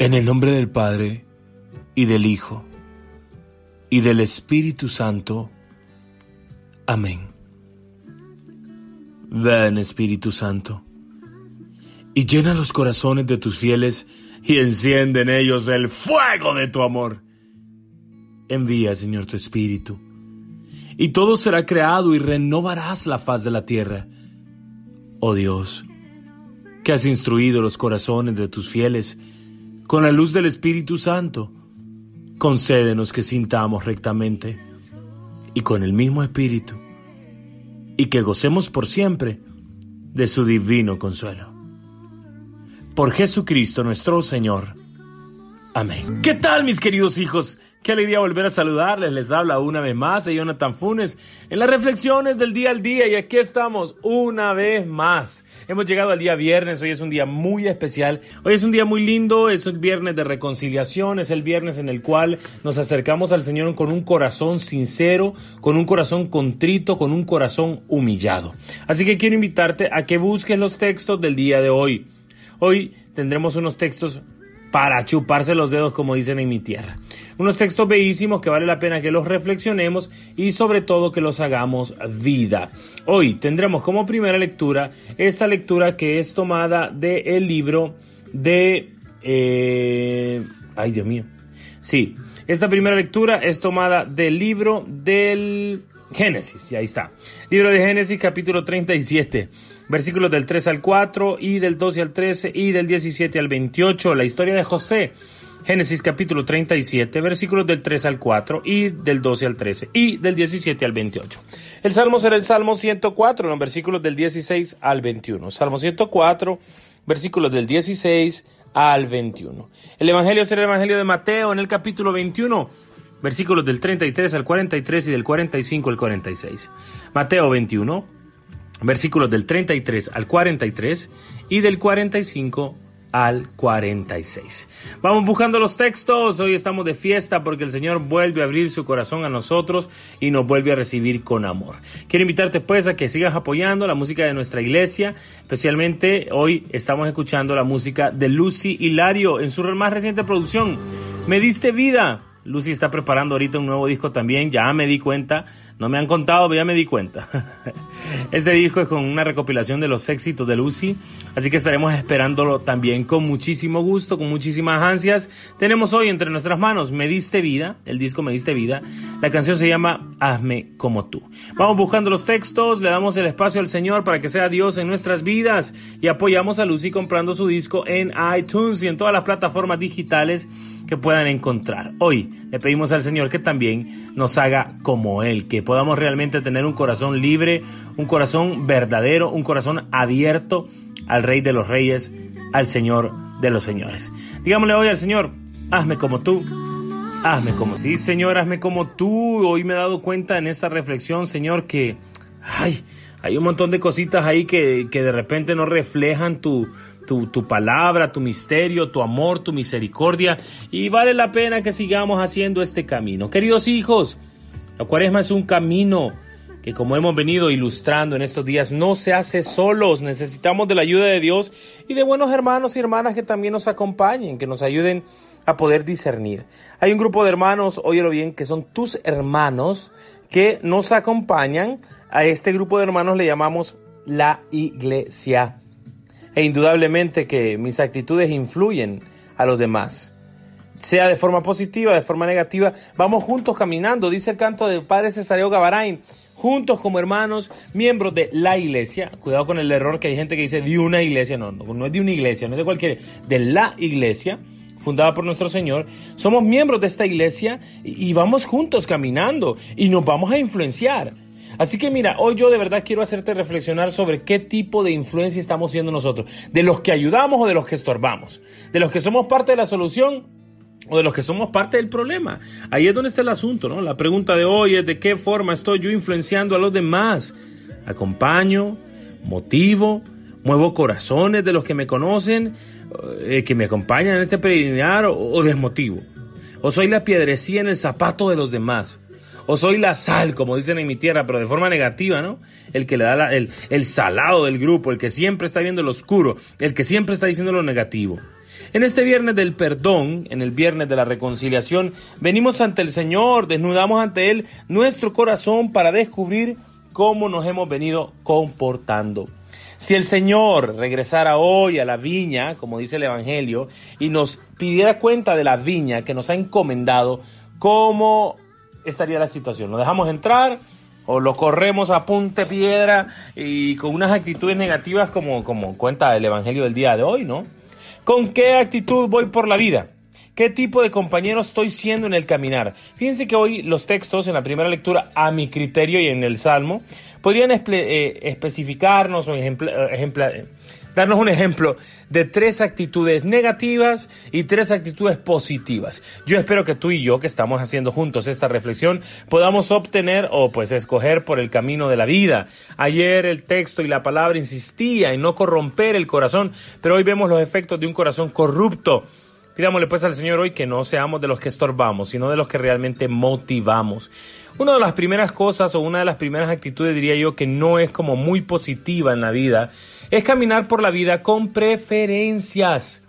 En el nombre del Padre, y del Hijo, y del Espíritu Santo. Amén. Ven, Espíritu Santo, y llena los corazones de tus fieles, y enciende en ellos el fuego de tu amor. Envía, Señor, tu Espíritu, y todo será creado y renovarás la faz de la tierra. Oh Dios, que has instruido los corazones de tus fieles, con la luz del Espíritu Santo, concédenos que sintamos rectamente y con el mismo Espíritu, y que gocemos por siempre de su divino consuelo. Por Jesucristo nuestro Señor. Amén. ¿Qué tal mis queridos hijos? Qué alegría volver a saludarles. Les habla una vez más a Jonathan Funes en las reflexiones del día al día y aquí estamos una vez más. Hemos llegado al día viernes, hoy es un día muy especial, hoy es un día muy lindo, es el viernes de reconciliación, es el viernes en el cual nos acercamos al Señor con un corazón sincero, con un corazón contrito, con un corazón humillado. Así que quiero invitarte a que busques los textos del día de hoy. Hoy tendremos unos textos para chuparse los dedos, como dicen en mi tierra. Unos textos bellísimos que vale la pena que los reflexionemos y sobre todo que los hagamos vida. Hoy tendremos como primera lectura esta lectura que es tomada del libro de... Eh, ay, Dios mío. Sí, esta primera lectura es tomada del libro del Génesis, y ahí está. Libro de Génesis capítulo 37 versículos del 3 al 4 y del 12 al 13 y del 17 al 28, la historia de José. Génesis capítulo 37, versículos del 3 al 4 y del 12 al 13 y del 17 al 28. El salmo será el Salmo 104, en versículos del 16 al 21. Salmo 104, versículos del 16 al 21. El Evangelio será el Evangelio de Mateo en el capítulo 21, versículos del 33 al 43 y del 45 al 46. Mateo 21, versículos del 33 al 43 y del 45 al 46. Vamos buscando los textos. Hoy estamos de fiesta porque el Señor vuelve a abrir su corazón a nosotros y nos vuelve a recibir con amor. Quiero invitarte pues a que sigas apoyando la música de nuestra iglesia. Especialmente hoy estamos escuchando la música de Lucy Hilario en su más reciente producción. Me diste vida. Lucy está preparando ahorita un nuevo disco también, ya me di cuenta, no me han contado, pero ya me di cuenta. Este disco es con una recopilación de los éxitos de Lucy, así que estaremos esperándolo también con muchísimo gusto, con muchísimas ansias. Tenemos hoy entre nuestras manos Me diste vida, el disco Me diste vida, la canción se llama Hazme como tú. Vamos buscando los textos, le damos el espacio al Señor para que sea Dios en nuestras vidas y apoyamos a Lucy comprando su disco en iTunes y en todas las plataformas digitales que puedan encontrar. Hoy le pedimos al Señor que también nos haga como Él, que podamos realmente tener un corazón libre, un corazón verdadero, un corazón abierto al Rey de los Reyes, al Señor de los Señores. Digámosle hoy al Señor, hazme como tú. Hazme como sí, Señor, hazme como tú. Hoy me he dado cuenta en esta reflexión, Señor, que ay, hay un montón de cositas ahí que, que de repente no reflejan tu, tu, palabra, tu misterio, tu amor, tu misericordia, y vale la pena que sigamos haciendo este camino. Queridos hijos, la cuaresma es un camino que como hemos venido ilustrando en estos días, no se hace solos, necesitamos de la ayuda de Dios y de buenos hermanos y hermanas que también nos acompañen, que nos ayuden a poder discernir. Hay un grupo de hermanos, óyelo bien, que son tus hermanos, que nos acompañan. A este grupo de hermanos le llamamos la iglesia e indudablemente que mis actitudes influyen a los demás. Sea de forma positiva, de forma negativa, vamos juntos caminando, dice el canto del Padre Cesario Gavarain, juntos como hermanos, miembros de la iglesia. Cuidado con el error que hay gente que dice de una iglesia, no, no, no es de una iglesia, no es de cualquier, de la iglesia fundada por nuestro Señor, somos miembros de esta iglesia y vamos juntos caminando y nos vamos a influenciar. Así que mira, hoy yo de verdad quiero hacerte reflexionar sobre qué tipo de influencia estamos siendo nosotros, de los que ayudamos o de los que estorbamos, de los que somos parte de la solución o de los que somos parte del problema. Ahí es donde está el asunto, ¿no? La pregunta de hoy es de qué forma estoy yo influenciando a los demás. Acompaño, motivo, muevo corazones de los que me conocen, eh, que me acompañan en este peregrinar o, o desmotivo. O soy la piedrecía en el zapato de los demás o soy la sal, como dicen en mi tierra, pero de forma negativa, ¿no? El que le da el, el salado del grupo, el que siempre está viendo lo oscuro, el que siempre está diciendo lo negativo. En este viernes del perdón, en el viernes de la reconciliación, venimos ante el Señor, desnudamos ante Él nuestro corazón para descubrir cómo nos hemos venido comportando. Si el Señor regresara hoy a la viña, como dice el Evangelio, y nos pidiera cuenta de la viña que nos ha encomendado, ¿cómo estaría la situación? ¿Lo dejamos entrar? o lo corremos a punte piedra y con unas actitudes negativas como, como cuenta el Evangelio del día de hoy, ¿no? ¿Con qué actitud voy por la vida? ¿Qué tipo de compañero estoy siendo en el caminar? Fíjense que hoy los textos en la primera lectura, a mi criterio y en el Salmo, podrían eh, especificarnos o ejemplar darnos un ejemplo de tres actitudes negativas y tres actitudes positivas. Yo espero que tú y yo, que estamos haciendo juntos esta reflexión, podamos obtener o pues escoger por el camino de la vida. Ayer el texto y la palabra insistía en no corromper el corazón, pero hoy vemos los efectos de un corazón corrupto. Pidámosle pues al Señor hoy que no seamos de los que estorbamos, sino de los que realmente motivamos. Una de las primeras cosas o una de las primeras actitudes diría yo que no es como muy positiva en la vida es caminar por la vida con preferencias.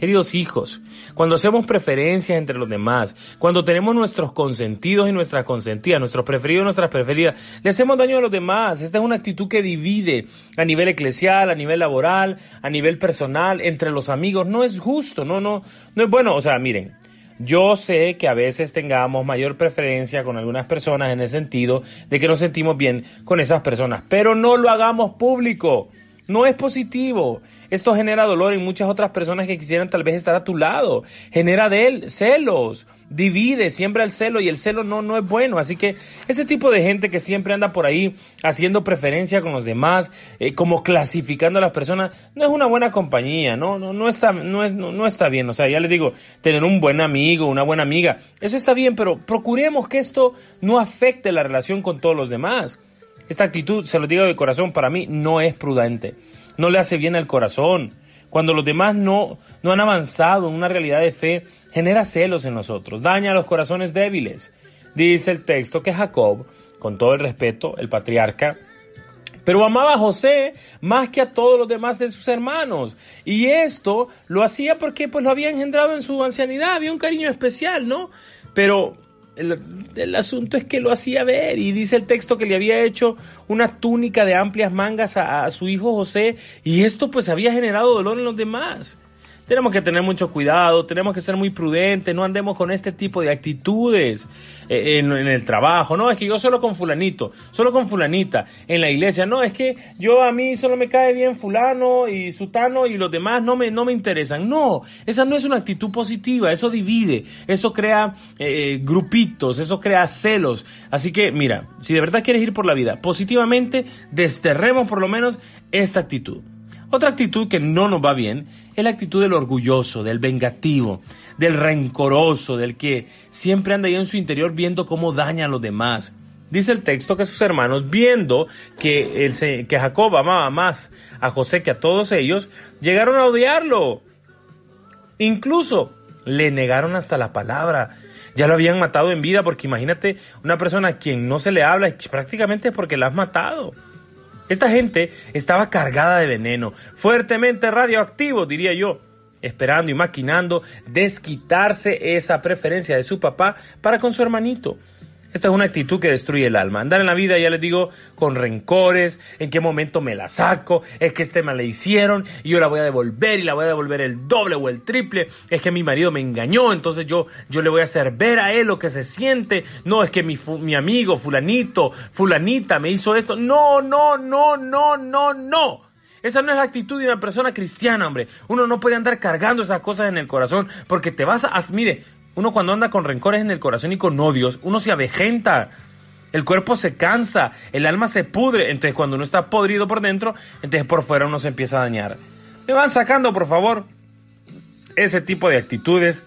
Queridos hijos, cuando hacemos preferencias entre los demás, cuando tenemos nuestros consentidos y nuestras consentidas, nuestros preferidos y nuestras preferidas, le hacemos daño a los demás. Esta es una actitud que divide a nivel eclesial, a nivel laboral, a nivel personal, entre los amigos. No es justo, no, no, no es bueno. O sea, miren, yo sé que a veces tengamos mayor preferencia con algunas personas en el sentido de que nos sentimos bien con esas personas, pero no lo hagamos público. No es positivo. Esto genera dolor en muchas otras personas que quisieran tal vez estar a tu lado. Genera de él celos, divide, siembra el celo y el celo no, no es bueno. Así que ese tipo de gente que siempre anda por ahí haciendo preferencia con los demás, eh, como clasificando a las personas, no es una buena compañía, no, no, no está, no, es, no, está bien. O sea, ya les digo, tener un buen amigo, una buena amiga, eso está bien, pero procuremos que esto no afecte la relación con todos los demás. Esta actitud, se lo digo de corazón, para mí no es prudente. No le hace bien al corazón. Cuando los demás no, no han avanzado en una realidad de fe, genera celos en nosotros, daña a los corazones débiles. Dice el texto que Jacob, con todo el respeto, el patriarca, pero amaba a José más que a todos los demás de sus hermanos. Y esto lo hacía porque pues lo había engendrado en su ancianidad, había un cariño especial, ¿no? Pero el, asunto es que lo hacía ver y dice el texto que le había hecho una túnica de amplias mangas a, su hijo José y esto pues había generado dolor en los demás. Tenemos que tener mucho cuidado, tenemos que ser muy prudentes, no andemos con este tipo de actitudes eh, en, el trabajo. No, es que yo solo con fulanito, solo con fulanita. En la iglesia, no, es que yo a mí solo me cae bien fulano y sutano y los demás no me, no me interesan. No, esa no es una actitud positiva, eso divide, eso crea eh, grupitos, eso crea celos. Así que, mira, si de verdad quieres ir por la vida positivamente, desterremos por lo menos esta actitud. Otra actitud que no nos va bien es la actitud del orgulloso, del vengativo, del rencoroso, del que siempre anda ahí en su interior viendo cómo daña a los demás. Dice el texto que sus hermanos, viendo que, el, que Jacob amaba más a José que a todos ellos, llegaron a odiarlo. Incluso le negaron hasta la palabra. Ya lo habían matado en vida porque imagínate una persona a quien no se le habla prácticamente es porque la has matado. Esta gente estaba cargada de veneno, fuertemente radioactivo, diría yo, esperando y maquinando desquitarse esa preferencia de su papá para con su hermanito. Esta es una actitud que destruye el alma. Andar en la vida, ya les digo, con rencores, en qué momento me la saco, es que este me la hicieron y yo la voy a devolver y la voy a devolver el doble o el triple, es que mi marido me engañó, entonces yo, yo le voy a hacer ver a él lo que se siente, no, es que mi, mi amigo fulanito, fulanita me hizo esto, no, no, no, no, no, no. Esa no es la actitud de una persona cristiana, hombre. Uno no puede andar cargando esas cosas en el corazón porque te vas a... Mire, uno cuando anda con rencores en el corazón y con odios, uno se avejenta. El cuerpo se cansa, el alma se pudre. Entonces cuando uno está podrido por dentro, entonces por fuera uno se empieza a dañar. Me van sacando, por favor, ese tipo de actitudes.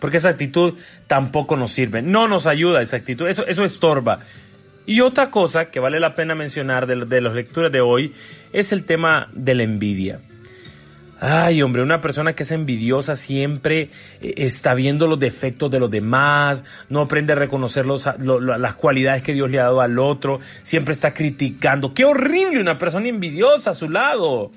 Porque esa actitud tampoco nos sirve. No nos ayuda esa actitud. Eso, eso estorba. Y otra cosa que vale la pena mencionar de, de las lecturas de hoy es el tema de la envidia. Ay, hombre, una persona que es envidiosa siempre eh, está viendo los defectos de los demás, no aprende a reconocer las cualidades que Dios le ha dado al otro, siempre está criticando. ¡Qué horrible una persona envidiosa a su lado!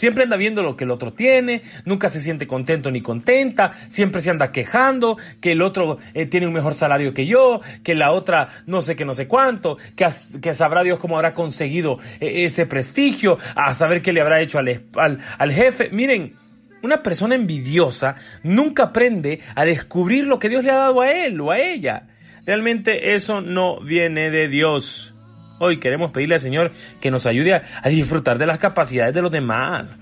Siempre anda viendo lo que el otro tiene, nunca se siente contento ni contenta, siempre se anda quejando que el otro eh, tiene un mejor salario que yo, que la otra no sé qué, no sé cuánto, que, que sabrá Dios cómo habrá conseguido eh, ese prestigio, a saber qué le habrá hecho al, al jefe. Miren, una persona envidiosa nunca aprende a descubrir lo que Dios le ha dado a él o a ella. Realmente eso no viene de Dios. Hoy queremos pedirle al Señor que nos ayude a, disfrutar de las capacidades de los demás.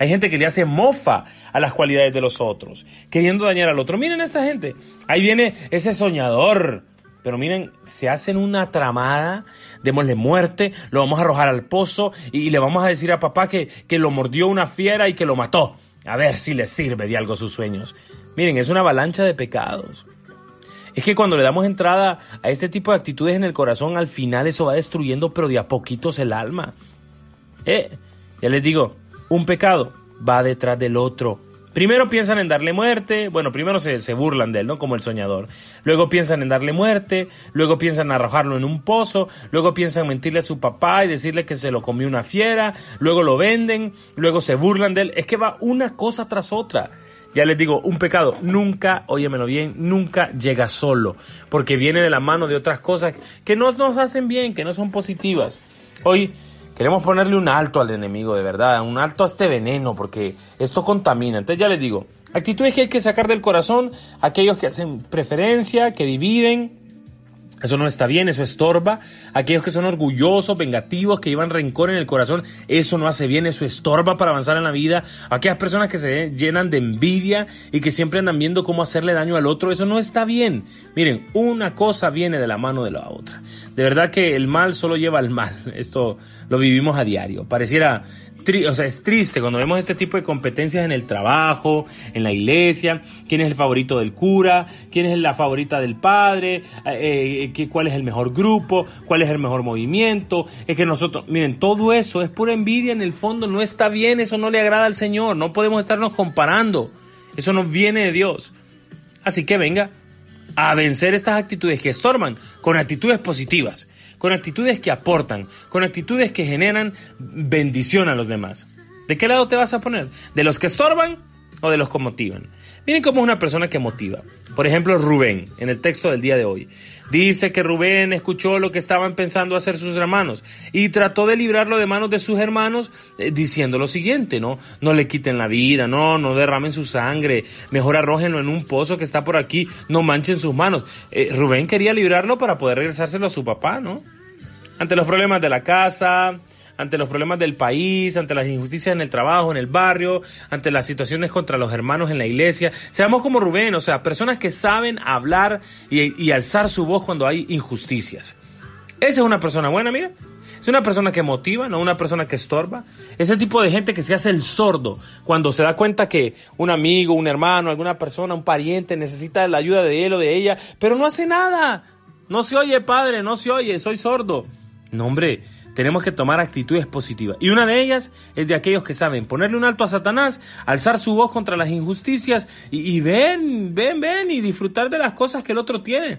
Hay gente que le hace mofa a las cualidades de los otros, queriendo dañar al otro. Miren a esa gente. Ahí viene ese soñador. Pero miren, se hacen una tramada, démosle muerte, lo vamos a arrojar al pozo y, le vamos a decir a papá que, que lo mordió una fiera y que lo mató. A ver si le sirve de algo sus sueños. Miren, es una avalancha de pecados. Es que cuando le damos entrada a este tipo de actitudes en el corazón, al final eso va destruyendo, pero de a poquitos el alma. Eh, ya les digo, un pecado va detrás del otro. Primero piensan en darle muerte, bueno, primero se, se, burlan de él, ¿no? Como el soñador. Luego piensan en darle muerte, luego piensan en arrojarlo en un pozo, luego piensan en mentirle a su papá y decirle que se lo comió una fiera, luego lo venden, luego se burlan de él. Es que va una cosa tras otra. Ya les digo, un pecado nunca, óyemelo bien, nunca llega solo, porque viene de la mano de otras cosas que no nos hacen bien, que no son positivas. Hoy queremos ponerle un alto al enemigo, de verdad, un alto a este veneno, porque esto contamina. Entonces ya les digo, actitudes que hay que sacar del corazón, aquellos que hacen preferencia, que dividen, eso no está bien, eso estorba. Aquellos que son orgullosos, vengativos, que llevan rencor en el corazón, eso no hace bien, eso estorba para avanzar en la vida. Aquellas personas que se llenan de envidia y que siempre andan viendo cómo hacerle daño al otro, eso no está bien. Miren, una cosa viene de la mano de la otra. De verdad que el mal solo lleva al mal. Esto lo vivimos a diario. Pareciera o sea, es triste cuando vemos este tipo de competencias en el trabajo, en la iglesia, quién es el favorito del cura, quién es la favorita del padre, eh, eh, cuál es el mejor grupo, cuál es el mejor movimiento. Es que nosotros, miren, todo eso es pura envidia en el fondo, no está bien, eso no le agrada al Señor, no podemos estarnos comparando, eso no viene de Dios. Así que venga a vencer estas actitudes que estorban con actitudes positivas con actitudes que aportan, con actitudes que generan bendición a los demás. ¿De qué lado te vas a poner? ¿De los que estorban de los que motivan? Miren cómo es una persona que motiva. Por ejemplo, Rubén, en el texto del día de hoy. Dice que Rubén escuchó lo que estaban pensando hacer sus hermanos y trató de librarlo de manos de sus hermanos eh, diciendo lo siguiente, ¿no? No le quiten la vida, no, no derramen su sangre, mejor arrójenlo en un pozo que está por aquí, no manchen sus manos. Eh, Rubén quería librarlo para poder regresárselo a su papá, ¿no? Ante los problemas de la casa, ante los problemas del país, ante las injusticias en el trabajo, en el barrio, ante las situaciones contra los hermanos en la iglesia. Seamos como Rubén, o sea, personas que saben hablar y, alzar su voz cuando hay injusticias. Esa es una persona buena, mira. Es una persona que motiva, no una persona que estorba. Ese tipo de gente que se hace el sordo cuando se da cuenta que un amigo, un hermano, alguna persona, un pariente necesita la ayuda de él o de ella, pero no hace nada. No se oye, padre, no se oye, soy sordo. No, hombre, tenemos que tomar actitudes positivas. Y una de ellas es de aquellos que saben ponerle un alto a Satanás, alzar su voz contra las injusticias y, ven, ven, ven y disfrutar de las cosas que el otro tiene.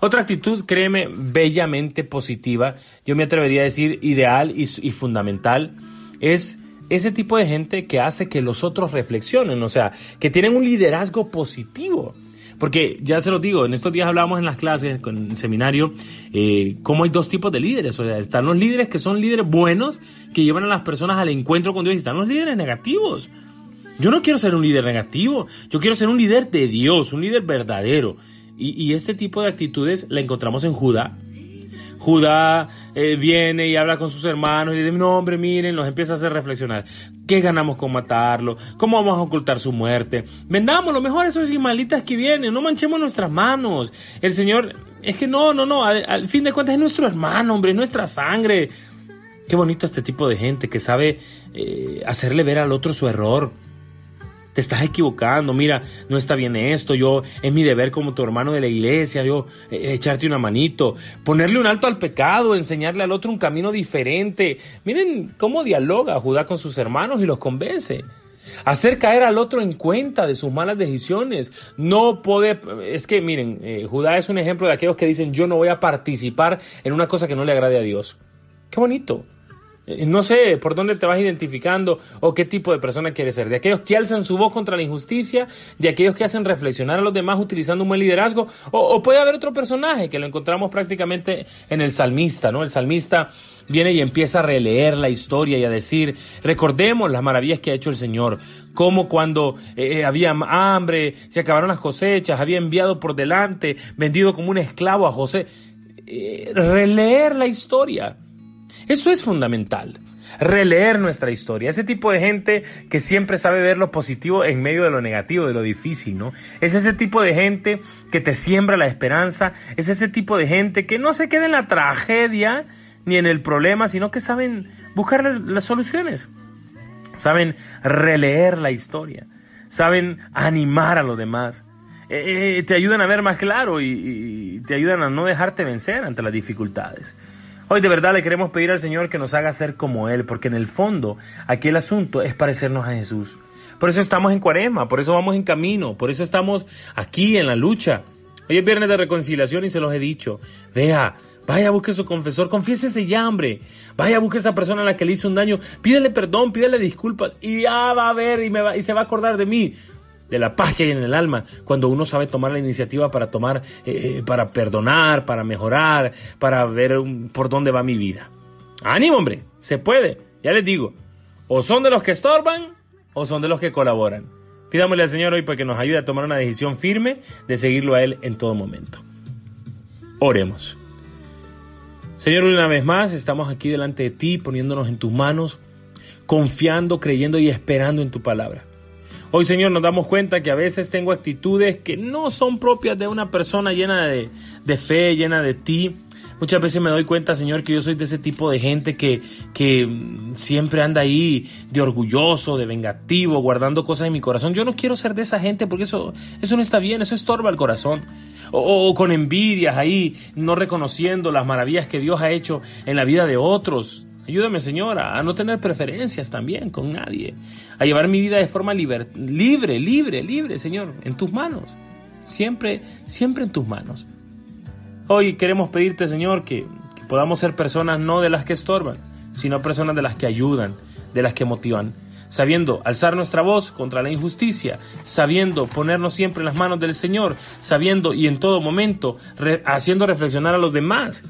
Otra actitud, créeme, bellamente positiva, yo me atrevería a decir ideal y, fundamental, es ese tipo de gente que hace que los otros reflexionen, o sea, que tienen un liderazgo positivo. Porque ya se lo digo, en estos días hablábamos en las clases, en el seminario, eh, cómo hay dos tipos de líderes. O sea, están los líderes que son líderes buenos, que llevan a las personas al encuentro con Dios, y están los líderes negativos. Yo no quiero ser un líder negativo, yo quiero ser un líder de Dios, un líder verdadero. Y, y este tipo de actitudes la encontramos en Judá. Judá eh, viene y habla con sus hermanos y dice, no hombre, miren, los empieza a hacer reflexionar. ¿Qué ganamos con matarlo? ¿Cómo vamos a ocultar su muerte? Vendamos lo mejor a esos ismaelitas que vienen, no manchemos nuestras manos. El Señor, es que no, no, no, al, fin de cuentas es nuestro hermano, hombre, es nuestra sangre. Qué bonito este tipo de gente que sabe eh, hacerle ver al otro su error te estás equivocando, mira, no está bien esto, yo, es mi deber como tu hermano de la iglesia, yo, eh, echarte una manito, ponerle un alto al pecado, enseñarle al otro un camino diferente. Miren cómo dialoga Judá con sus hermanos y los convence. Hacer caer al otro en cuenta de sus malas decisiones. No puede, es que miren, eh, Judá es un ejemplo de aquellos que dicen yo no voy a participar en una cosa que no le agrade a Dios. Qué bonito. Eh, no sé por dónde te vas identificando o qué tipo de persona quieres ser. De aquellos que alzan su voz contra la injusticia, de aquellos que hacen reflexionar a los demás utilizando un buen liderazgo, o, puede haber otro personaje que lo encontramos prácticamente en el salmista, ¿no? El salmista viene y empieza a releer la historia y a decir, recordemos las maravillas que ha hecho el Señor, como cuando eh, eh, había hambre, se acabaron las cosechas, había enviado por delante, vendido como un esclavo a José. releer la historia eso es fundamental. Releer nuestra historia. Ese tipo de gente que siempre sabe ver lo positivo en medio de lo negativo, de lo difícil, ¿no? Es ese tipo de gente que te siembra la esperanza. Es ese tipo de gente que no se queda en la tragedia ni en el problema, sino que saben buscar las soluciones. Saben releer la historia. Saben animar a los demás. Eh, eh, te ayudan a ver más claro y te ayudan a no dejarte vencer ante las dificultades. Hoy de verdad le queremos pedir al Señor que nos haga ser como Él, porque en el fondo aquí el asunto es parecernos a Jesús. Por eso estamos en cuaresma, por eso vamos en camino, por eso estamos aquí en la lucha. Hoy es viernes de reconciliación y se los he dicho. Vea, vaya, busque a su confesor, confiésese ya, hombre. Vaya, busque a esa persona a la que le hizo un daño, pídele perdón, pídele disculpas y ya va a ver y se va a acordar de mí de la paz que hay en el alma, cuando uno sabe tomar la iniciativa para tomar, eh, eh, para perdonar, para mejorar, para ver por dónde va mi vida. Ánimo, hombre, se puede, ya les digo, o son de los que estorban o son de los que colaboran. Pidámosle al Señor hoy para que nos ayude a tomar una decisión firme de seguirlo a Él en todo momento. Oremos. Señor, una vez más estamos aquí delante de ti, poniéndonos en tus manos, confiando, creyendo y esperando en tu palabra. Hoy, Señor, nos damos cuenta que a veces tengo actitudes que no son propias de una persona llena de, fe, llena de ti. Muchas veces me doy cuenta, Señor, que yo soy de ese tipo de gente que, siempre anda ahí de orgulloso, de vengativo, guardando cosas en mi corazón. Yo no quiero ser de esa gente porque eso, eso no está bien, eso estorba el corazón. O, con envidias ahí, no reconociendo las maravillas que Dios ha hecho en la vida de otros. Ayúdame, Señora, a no tener preferencias también con nadie, a llevar mi vida de forma libre, libre, libre, libre, Señor, en tus manos. Siempre, siempre en tus manos. Hoy queremos pedirte, Señor, que, que podamos ser personas no de las que estorban, sino personas de las que ayudan, de las que motivan sabiendo alzar nuestra voz contra la injusticia, sabiendo ponernos siempre en las manos del Señor, sabiendo y en todo momento haciendo reflexionar a los demás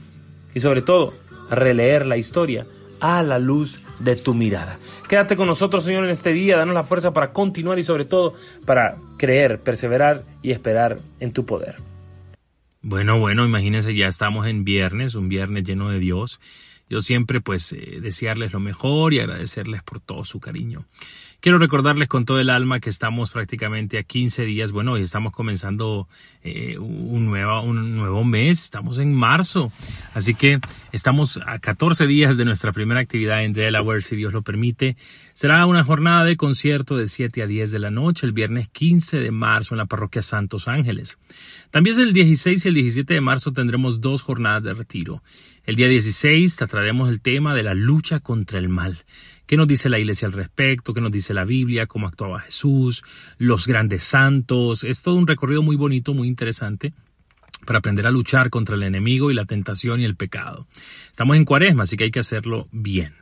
y sobre todo releer la historia a la luz de tu mirada. Quédate con nosotros, Señor, en este día, danos la fuerza para continuar y sobre todo para creer, perseverar y esperar en tu poder. Bueno, bueno, imagínense, ya estamos en viernes, un viernes lleno de Dios. Yo siempre pues eh, desearles lo mejor y agradecerles por todo su cariño. Quiero recordarles con todo el alma que estamos prácticamente a 15 días, bueno, hoy estamos comenzando eh, un, nuevo, un nuevo mes, estamos en marzo, así que estamos a 14 días de nuestra primera actividad en Delaware, si Dios lo permite. Será una jornada de concierto de 7 a 10 de la noche, el viernes 15 de marzo en la parroquia Santos Ángeles. También el 16 y el 17 de marzo tendremos dos jornadas de retiro. El día 16 trataremos el tema de la lucha contra el mal. ¿Qué nos dice la iglesia al respecto? ¿Qué nos dice la Biblia? ¿Cómo actuaba Jesús? Los grandes santos. Es todo un recorrido muy bonito, muy interesante para aprender a luchar contra el enemigo y la tentación y el pecado. Estamos en cuaresma, así que hay que hacerlo bien.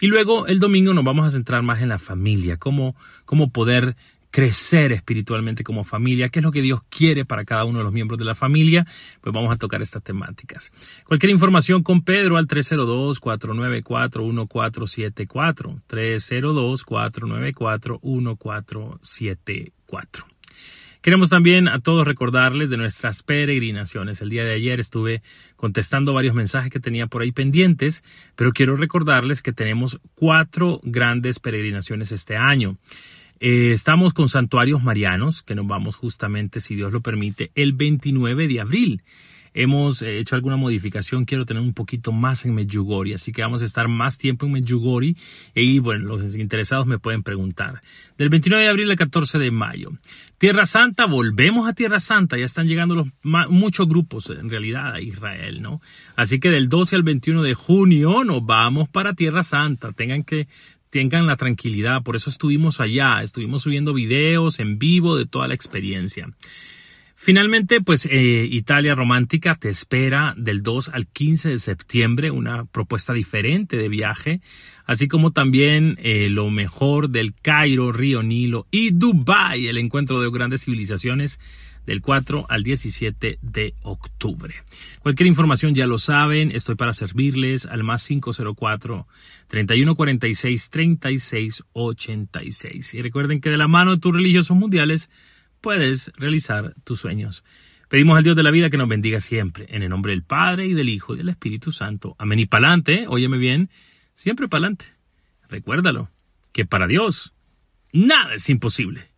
Y luego el domingo nos vamos a centrar más en la familia, cómo, cómo poder crecer espiritualmente como familia, qué es lo que Dios quiere para cada uno de los miembros de la familia, pues vamos a tocar estas temáticas. Cualquier información con Pedro al 302-494-1474, 302-494-1474. Queremos también a todos recordarles de nuestras peregrinaciones. El día de ayer estuve contestando varios mensajes que tenía por ahí pendientes, pero quiero recordarles que tenemos cuatro grandes peregrinaciones este año. Eh, estamos con santuarios marianos, que nos vamos justamente, si Dios lo permite, el 29 de abril. Hemos eh, hecho alguna modificación, quiero tener un poquito más en Medjugorje, así que vamos a estar más tiempo en Medjugorje y bueno, los interesados me pueden preguntar. Del 29 de abril al 14 de mayo. Tierra Santa, volvemos a Tierra Santa, ya están llegando los, muchos grupos en realidad a Israel, ¿no? Así que del 12 al 21 de junio nos vamos para Tierra Santa, tengan que tengan la tranquilidad. Por eso estuvimos allá, estuvimos subiendo videos en vivo de toda la experiencia. Finalmente, pues eh, Italia Romántica te espera del 2 al 15 de septiembre una propuesta diferente de viaje, así como también eh, lo mejor del Cairo, Río Nilo y Dubai, el encuentro de grandes civilizaciones del 4 al 17 de octubre. Cualquier información ya lo saben, estoy para servirles al más 504 3146 3686. Y recuerden que de la mano de tus religiosos mundiales puedes realizar tus sueños. Pedimos al Dios de la vida que nos bendiga siempre, en el nombre del Padre y del Hijo y del Espíritu Santo. Amén y pa'lante, óyeme bien, siempre pa'lante. Recuérdalo, que para Dios nada es imposible.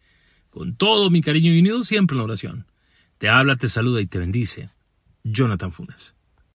Con todo mi cariño y unido siempre en la oración. Te habla, te saluda y te bendice. Jonathan Funes.